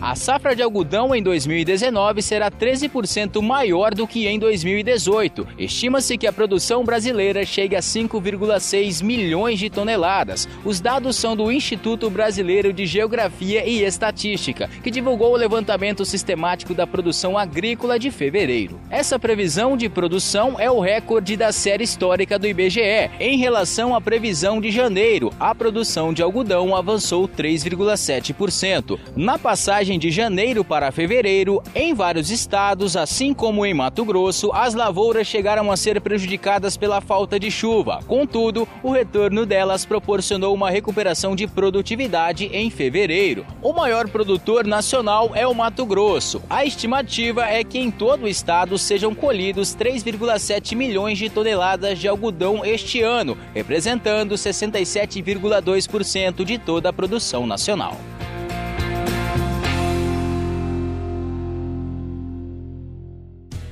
A safra de algodão em 2019 será 13% maior do que em 2018. Estima-se que a produção brasileira chegue a 5,6 milhões de toneladas. Os dados são do Instituto Brasileiro de Geografia e Estatística, que divulgou o levantamento sistemático da produção agrícola de fevereiro. Essa previsão de produção é o recorde da série histórica do IBGE. Em relação à previsão de janeiro, a produção de algodão avançou 3,7%. Na passagem de janeiro para fevereiro, em vários estados, assim como em Mato Grosso, as lavouras chegaram a ser prejudicadas pela falta de chuva. Contudo, o retorno delas proporcionou uma recuperação de produtividade em fevereiro. O maior produtor nacional é o Mato Grosso. A estimativa é que em todo o estado sejam colhidos 3,7 milhões de toneladas de algodão este ano, representando 67,2% de toda a produção nacional.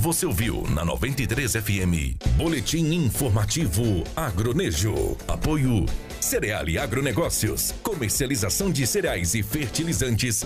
Você ouviu na 93 FM. Boletim informativo Agronejo. Apoio Cereal e Agronegócios. Comercialização de cereais e fertilizantes.